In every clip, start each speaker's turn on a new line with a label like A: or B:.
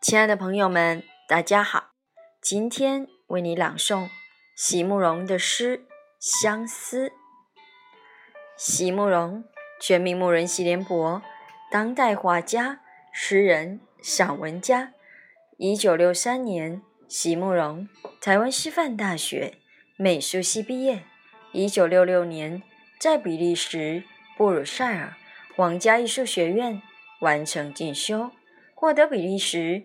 A: 亲爱的朋友们，大家好！今天为你朗诵席慕容的诗《相思》。席慕容，全名慕人席联博，当代画家、诗人、散文家。一九六三年，席慕容台湾师范大学美术系毕业。一九六六年，在比利时布鲁塞尔皇家艺术学院完成进修，获得比利时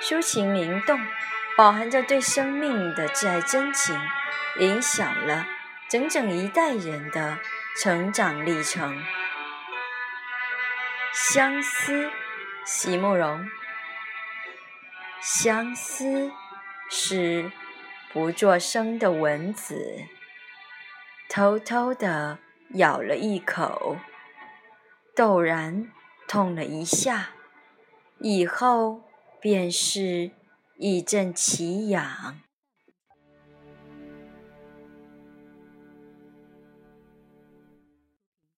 A: 抒情灵动，饱含着对生命的挚爱真情，影响了整整一代人的。成长历程，相思，席慕容。相思是不作声的蚊子，偷偷地咬了一口，陡然痛了一下，以后便是一阵奇痒。